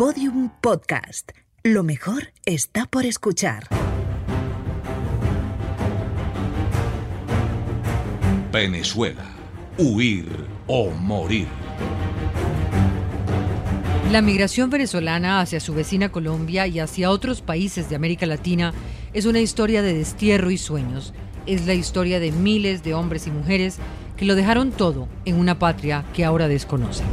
Podium Podcast. Lo mejor está por escuchar. Venezuela. Huir o morir. La migración venezolana hacia su vecina Colombia y hacia otros países de América Latina es una historia de destierro y sueños. Es la historia de miles de hombres y mujeres que lo dejaron todo en una patria que ahora desconocen.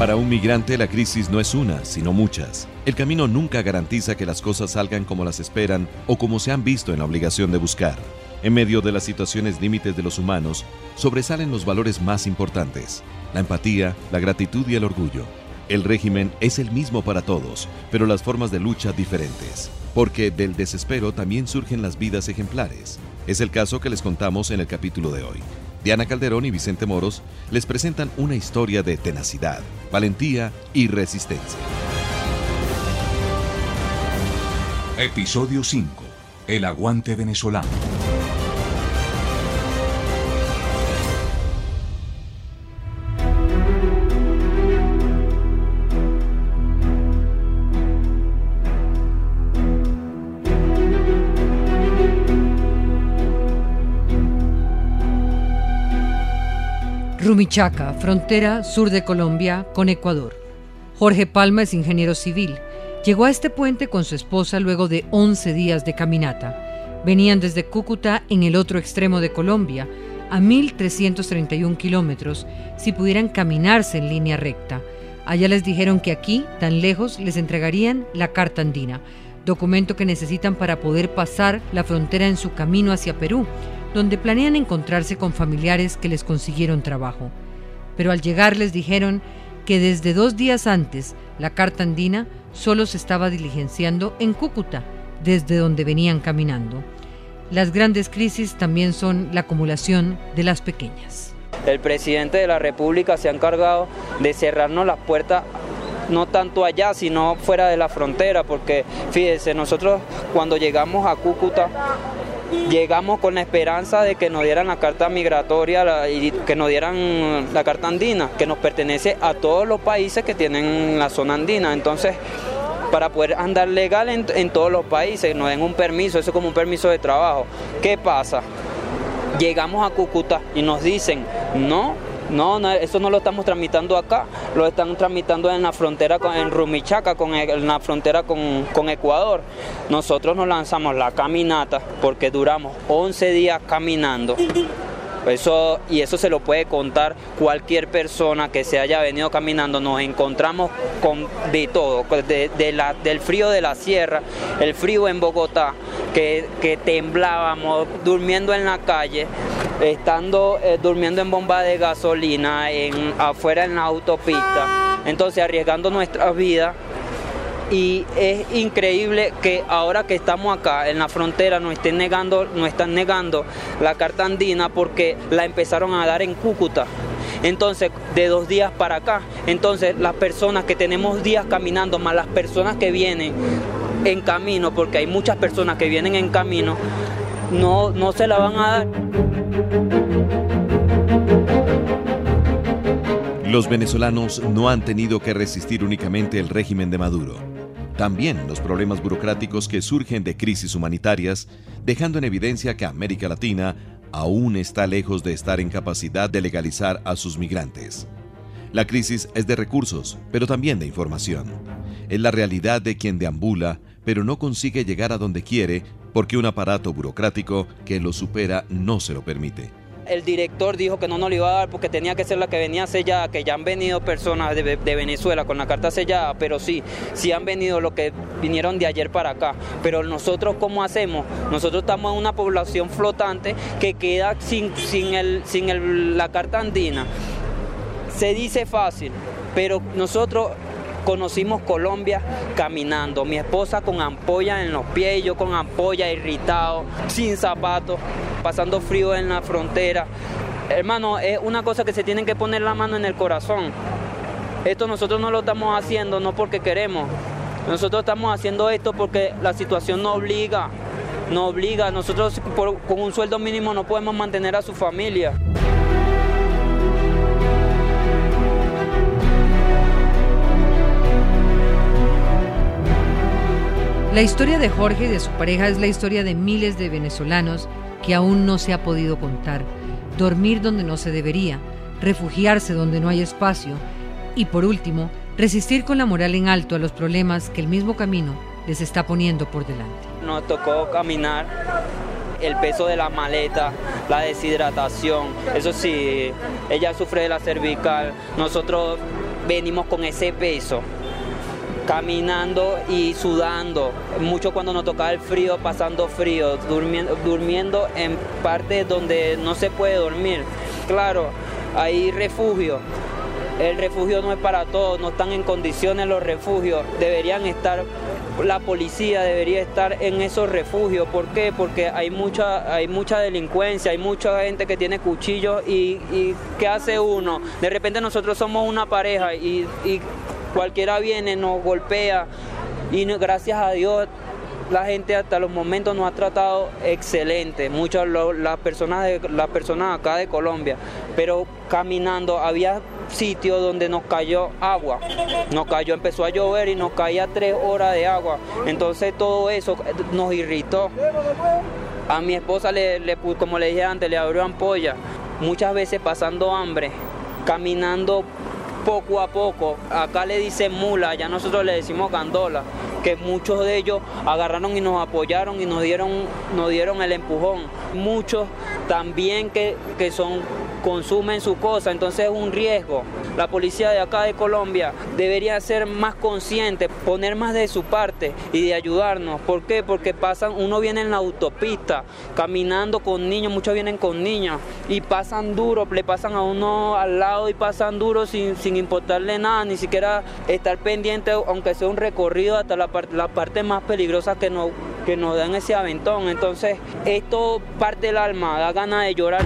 Para un migrante la crisis no es una, sino muchas. El camino nunca garantiza que las cosas salgan como las esperan o como se han visto en la obligación de buscar. En medio de las situaciones límites de los humanos, sobresalen los valores más importantes, la empatía, la gratitud y el orgullo. El régimen es el mismo para todos, pero las formas de lucha diferentes, porque del desespero también surgen las vidas ejemplares. Es el caso que les contamos en el capítulo de hoy. Diana Calderón y Vicente Moros les presentan una historia de tenacidad, valentía y resistencia. Episodio 5. El aguante venezolano. Rumichaca, frontera sur de Colombia con Ecuador. Jorge Palma es ingeniero civil. Llegó a este puente con su esposa luego de 11 días de caminata. Venían desde Cúcuta, en el otro extremo de Colombia, a 1.331 kilómetros, si pudieran caminarse en línea recta. Allá les dijeron que aquí, tan lejos, les entregarían la carta andina, documento que necesitan para poder pasar la frontera en su camino hacia Perú, donde planean encontrarse con familiares que les consiguieron trabajo. Pero al llegar les dijeron que desde dos días antes la carta andina solo se estaba diligenciando en Cúcuta, desde donde venían caminando. Las grandes crisis también son la acumulación de las pequeñas. El presidente de la República se ha encargado de cerrarnos las puertas no tanto allá, sino fuera de la frontera, porque fíjese, nosotros cuando llegamos a Cúcuta llegamos con la esperanza de que nos dieran la carta migratoria y que nos dieran la carta andina, que nos pertenece a todos los países que tienen la zona andina. Entonces, para poder andar legal en, en todos los países, nos den un permiso, eso es como un permiso de trabajo. ¿Qué pasa? Llegamos a Cúcuta y nos dicen, no, no, eso no lo estamos tramitando acá, lo están tramitando en la frontera con, en Rumichaca, con en la frontera con, con, Ecuador. Nosotros nos lanzamos la caminata porque duramos 11 días caminando. Eso, y eso se lo puede contar cualquier persona que se haya venido caminando. Nos encontramos con de todo, de, la, del frío de la sierra, el frío en Bogotá, que, que temblábamos durmiendo en la calle estando eh, durmiendo en bomba de gasolina, en, afuera en la autopista, entonces arriesgando nuestras vidas. Y es increíble que ahora que estamos acá en la frontera nos estén negando, nos están negando la carta andina porque la empezaron a dar en Cúcuta. Entonces, de dos días para acá, entonces las personas que tenemos días caminando, más las personas que vienen en camino, porque hay muchas personas que vienen en camino, no, no se la van a dar. Los venezolanos no han tenido que resistir únicamente el régimen de Maduro. También los problemas burocráticos que surgen de crisis humanitarias, dejando en evidencia que América Latina aún está lejos de estar en capacidad de legalizar a sus migrantes. La crisis es de recursos, pero también de información. Es la realidad de quien deambula, pero no consigue llegar a donde quiere porque un aparato burocrático que lo supera no se lo permite. El director dijo que no nos lo iba a dar porque tenía que ser la que venía sellada, que ya han venido personas de, Venezuela con la carta sellada, pero sí, sí han venido los que vinieron de ayer para acá. Pero nosotros, ¿cómo hacemos? Nosotros estamos en una población flotante que queda sin, sin, el, sin la carta andina. Se dice fácil, pero nosotros conocimos Colombia caminando. Mi esposa con ampolla en los pies, yo con ampolla irritado, sin zapatos, pasando frío en la frontera. Hermano, es una cosa que se tienen que poner la mano en el corazón. Esto nosotros no lo estamos haciendo no porque queremos. Nosotros estamos haciendo esto porque la situación nos obliga. Nos obliga. Nosotros con un sueldo mínimo no podemos mantener a su familia. La historia de Jorge y de su pareja es la historia de miles de venezolanos que aún no se ha podido contar. Dormir donde no se debería, refugiarse donde no hay espacio y por último, resistir con la moral en alto a los problemas que el mismo camino les está poniendo por delante. Nos tocó caminar el peso de la maleta, la deshidratación, eso sí, ella sufre de la cervical, nosotros venimos con ese peso caminando y sudando, mucho cuando nos tocaba el frío, pasando frío, durmiendo, durmiendo en partes donde no se puede dormir. Claro, hay refugio, el refugio no es para todos, no están en condiciones los refugios, deberían estar, la policía debería estar en esos refugios. ¿Por qué? Porque hay mucha, hay mucha delincuencia, hay mucha gente que tiene cuchillos y, ¿qué hace uno? De repente nosotros somos una pareja y cualquiera viene, nos golpea y gracias a Dios la gente hasta los momentos nos ha tratado excelente, muchas las personas de las personas acá de Colombia, pero caminando había sitios donde nos cayó agua, nos cayó, empezó a llover y nos caía tres horas de agua, entonces todo eso nos irritó. A mi esposa le, como le dije antes, le abrió ampolla, muchas veces pasando hambre, caminando poco a poco. Acá le dicen mula, ya nosotros le decimos gandola, que muchos de ellos agarraron y nos apoyaron y nos dieron, nos dieron el empujón. Muchos también que, que son consumen su cosa, entonces es un riesgo. La policía de acá de Colombia debería ser más consciente, poner más de su parte y de ayudarnos. ¿Por qué? Porque pasan, uno viene en la autopista caminando con niños, muchos vienen con niños y pasan duro, le pasan a uno al lado y pasan duro sin, sin importarle nada, ni siquiera estar pendiente, aunque sea un recorrido hasta la, la parte más peligrosa que nos, que nos dan ese aventón. Entonces, esto parte del alma, da ganas de llorar.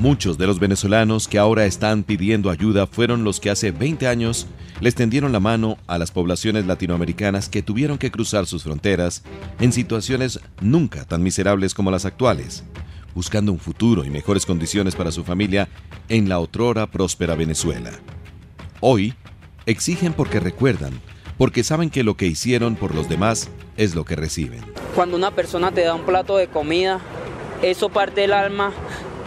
Muchos de los venezolanos que ahora están pidiendo ayuda fueron los que hace 20 años les tendieron la mano a las poblaciones latinoamericanas que tuvieron que cruzar sus fronteras en situaciones nunca tan miserables como las actuales, buscando un futuro y mejores condiciones para su familia en la otrora próspera Venezuela. Hoy, exigen porque recuerdan, porque saben que lo que hicieron por los demás es lo que reciben. Cuando una persona te da un plato de comida, eso parte del alma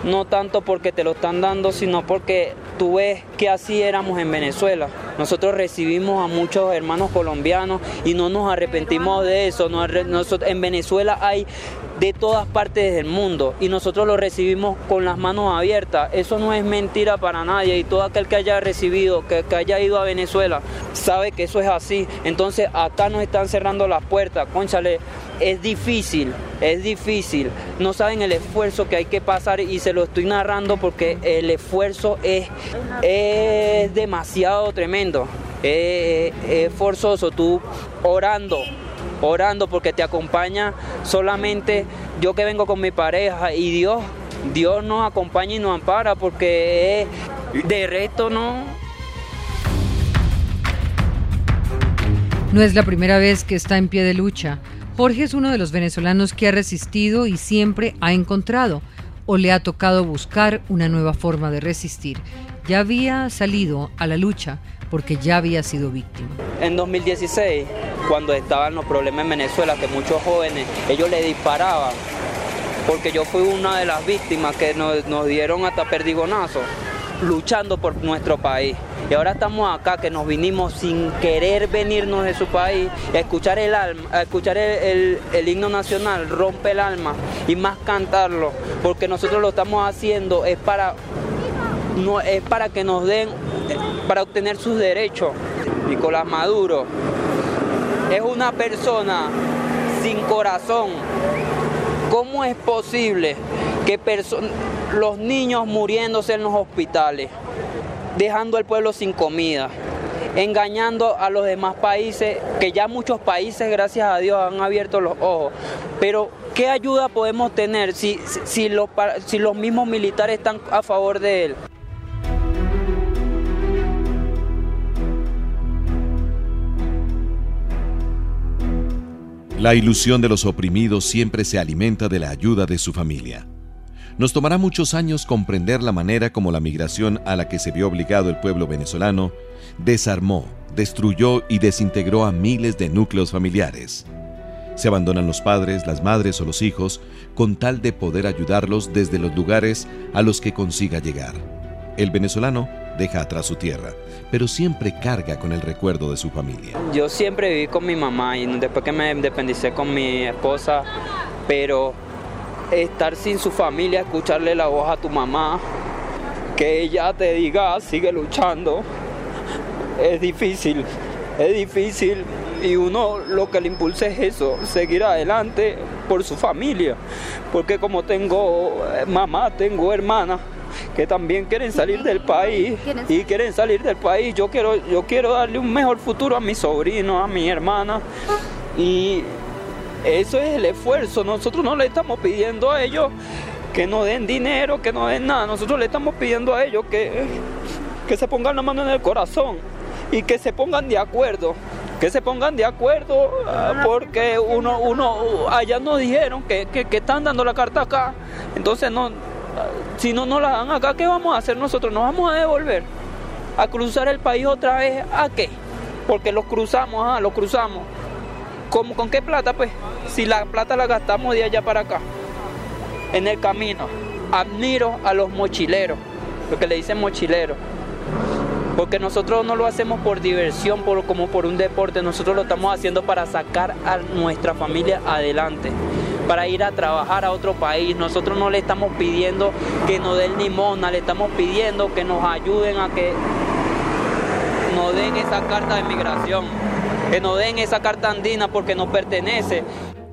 no tanto porque te lo están dando, sino porque tú ves que así éramos en Venezuela. Nosotros recibimos a muchos hermanos colombianos y no nos arrepentimos de eso. en Venezuela hay de todas partes del mundo y nosotros lo recibimos con las manos abiertas. Eso no es mentira para nadie y todo aquel que haya recibido, que, haya ido a Venezuela, sabe que eso es así. Entonces acá nos están cerrando las puertas. Conchale, es difícil, es difícil. No saben el esfuerzo que hay que pasar y se lo estoy narrando porque el esfuerzo es, es demasiado tremendo. Es, es forzoso, tú orando, orando porque te acompaña solamente yo que vengo con mi pareja y Dios, Dios nos acompaña y nos ampara porque de resto no. No es la primera vez que está en pie de lucha. Jorge es uno de los venezolanos que ha resistido y siempre ha encontrado o le ha tocado buscar una nueva forma de resistir. Ya había salido a la lucha porque ya había sido víctima. En 2016, cuando estaban los problemas en Venezuela, que muchos jóvenes, ellos le disparaban, porque yo fui una de las víctimas que nos, nos dieron hasta perdigonazo, luchando por nuestro país. Y ahora estamos acá, que nos vinimos sin querer venirnos de su país, escuchar el alma, escuchar el, himno nacional, rompe el alma y más cantarlo, porque nosotros lo estamos haciendo es para no es para que nos den para obtener sus derechos. Nicolás Maduro es una persona sin corazón. ¿Cómo es posible que los niños muriéndose en los hospitales? dejando al pueblo sin comida, engañando a los demás países, que ya muchos países, gracias a Dios, han abierto los ojos. Pero, ¿qué ayuda podemos tener si, si, los, si los mismos militares están a favor de él? La ilusión de los oprimidos siempre se alimenta de la ayuda de su familia. Nos tomará muchos años comprender la manera como la migración a la que se vio obligado el pueblo venezolano desarmó, destruyó y desintegró a miles de núcleos familiares. Se abandonan los padres, las madres o los hijos con tal de poder ayudarlos desde los lugares a los que consiga llegar. El venezolano deja atrás su tierra, pero siempre carga con el recuerdo de su familia. Yo siempre viví con mi mamá y después que me independicé con mi esposa, pero estar sin su familia, escucharle la voz a tu mamá, que ella te diga, sigue luchando, es difícil, es difícil y uno lo que le impulsa es eso, seguir adelante por su familia, porque como tengo mamá, tengo hermana que también quieren salir del país y quieren salir del país, yo quiero yo quiero darle un mejor futuro a mi sobrino, a mi hermana. Y eso es el esfuerzo, nosotros no le estamos pidiendo a ellos que no den dinero, que no den nada, nosotros le estamos pidiendo a ellos que, que se pongan la mano en el corazón y que se pongan de acuerdo que se pongan de acuerdo, ah, porque uno, uno, allá nos dijeron que, están dando la carta acá, entonces no, si no nos la dan acá, ¿qué vamos a hacer nosotros? ¿Nos vamos a devolver? ¿A cruzar el país otra vez? ¿A qué? Porque los cruzamos, ah, los cruzamos. ¿Cómo, ¿Con qué plata? Pues si la plata la gastamos de allá para acá, en el camino. Admiro a los mochileros, lo que le dicen mochileros porque nosotros no lo hacemos por diversión, por, como por un deporte, nosotros lo estamos haciendo para sacar a nuestra familia adelante, para ir a trabajar a otro país. Nosotros no le estamos pidiendo que nos den limona, le estamos pidiendo que nos ayuden a que nos den esa carta de migración, que nos den esa carta andina porque nos pertenece.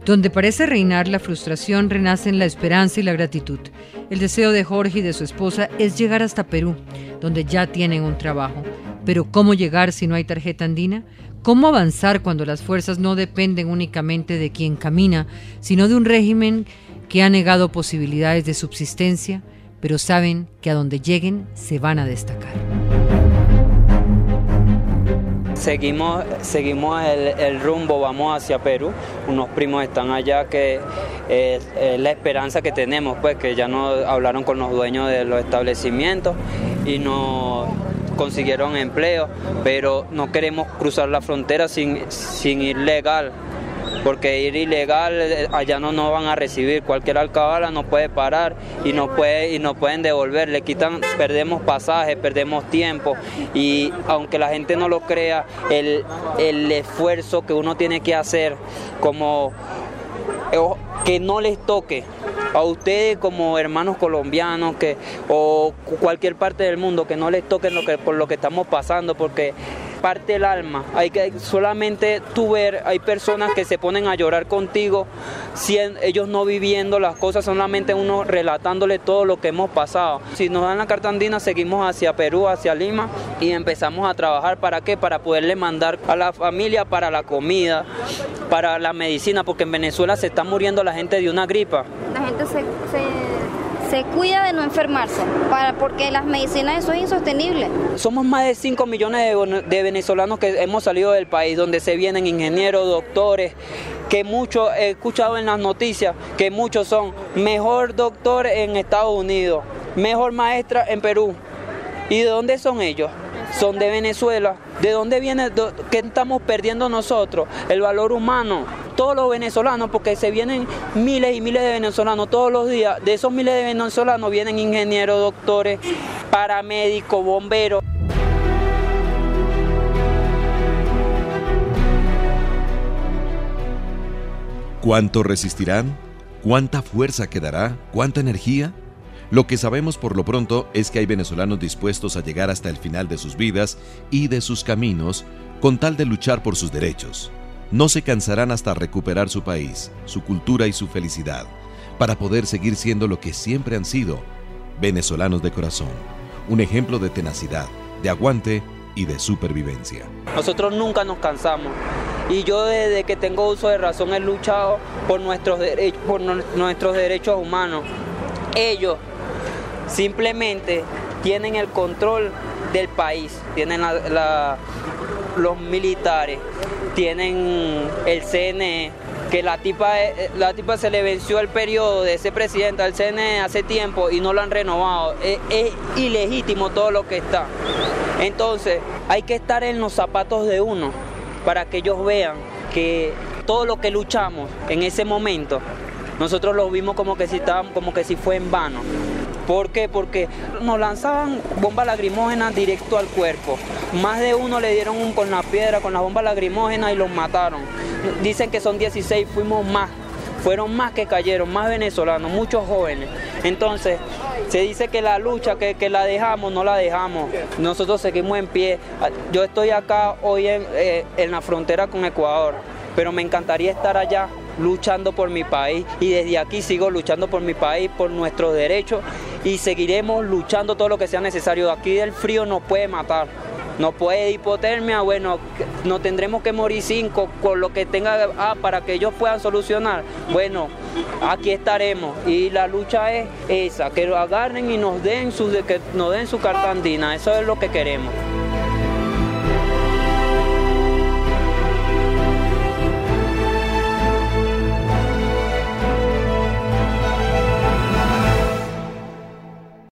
Donde parece reinar la frustración, renacen la esperanza y la gratitud. El deseo de Jorge y de su esposa es llegar hasta Perú, donde ya tienen un trabajo. Pero ¿cómo llegar si no hay tarjeta andina? ¿Cómo avanzar cuando las fuerzas no dependen únicamente de quien camina, sino de un régimen que ha negado posibilidades de subsistencia, pero saben que a donde lleguen se van a destacar? Seguimos, seguimos el, rumbo, vamos hacia Perú. Unos primos están allá que es, la esperanza que tenemos, pues que ya nos hablaron con los dueños de los establecimientos y nos consiguieron empleo, pero no queremos cruzar la frontera sin, sin ir legal porque ir ilegal eh, allá no nos van a recibir, cualquier alcabala nos puede parar y nos, puede, y nos pueden devolver, le quitan, perdemos pasajes, perdemos tiempo y aunque la gente no lo crea, el, el esfuerzo que uno tiene que hacer como que no les toque a ustedes como hermanos colombianos que o cualquier parte del mundo que no les toque lo que, por lo que estamos pasando porque parte el alma. Hay que solamente tú ver, hay personas que se ponen a llorar contigo, si ellos no viviendo las cosas, solamente uno relatándole todo lo que hemos pasado. Si nos dan la carta andina, seguimos hacia Perú, hacia Lima y empezamos a trabajar para qué? Para poderle mandar a la familia para la comida, para la medicina, porque en Venezuela se está muriendo la gente de una gripa. La gente se se cuida de no enfermarse, para, porque las medicinas eso es insostenible. Somos más de 5 millones de, venezolanos que hemos salido del país, donde se vienen ingenieros, doctores, que muchos, he escuchado en las noticias, que muchos son mejor doctor en Estados Unidos, mejor maestra en Perú. ¿Y de dónde son ellos? Son de Venezuela. ¿De dónde viene? ¿Qué estamos perdiendo nosotros? El valor humano todos los venezolanos, porque se vienen miles y miles de venezolanos todos los días. De esos miles de venezolanos vienen ingenieros, doctores, paramédicos, bomberos. ¿Cuánto resistirán? ¿Cuánta fuerza quedará? ¿Cuánta energía? Lo que sabemos por lo pronto es que hay venezolanos dispuestos a llegar hasta el final de sus vidas y de sus caminos con tal de luchar por sus derechos no se cansarán hasta recuperar su país, su cultura y su felicidad, para poder seguir siendo lo que siempre han sido, venezolanos de corazón, un ejemplo de tenacidad, de aguante y de supervivencia. Nosotros nunca nos cansamos y yo desde que tengo uso de razón he luchado por nuestros, por nuestros derechos humanos. Ellos simplemente tienen el control del país, tienen los militares, tienen el CNE, que la tipa, eh, la tipa se le venció el periodo de ese presidente al CNE hace tiempo y no lo han renovado. Es, es ilegítimo todo lo que está. Entonces, hay que estar en los zapatos de uno para que ellos vean que todo lo que luchamos en ese momento, nosotros lo vimos como que si estábamos, como que si fue en vano. ¿Por qué? Porque nos lanzaban bombas lacrimógenas directo al cuerpo. Más de uno le dieron un con la piedra, con la bomba lacrimógena y los mataron. Dicen que son 16, fuimos más. Fueron más que cayeron, más venezolanos, muchos jóvenes. Entonces, se dice que la lucha, que, la dejamos, no la dejamos. Nosotros seguimos en pie. Yo estoy acá hoy en, eh, en la frontera con Ecuador, pero me encantaría estar allá luchando por mi país y desde aquí sigo luchando por mi país, por nuestros derechos y seguiremos luchando todo lo que sea necesario. Aquí el frío nos puede matar, no puede hipotermia, bueno, no tendremos que morir cinco con lo que tenga ah, para que ellos puedan solucionar. Bueno, aquí estaremos y la lucha es esa, que lo agarren y nos den su, que nos den su carta andina, eso es lo que queremos.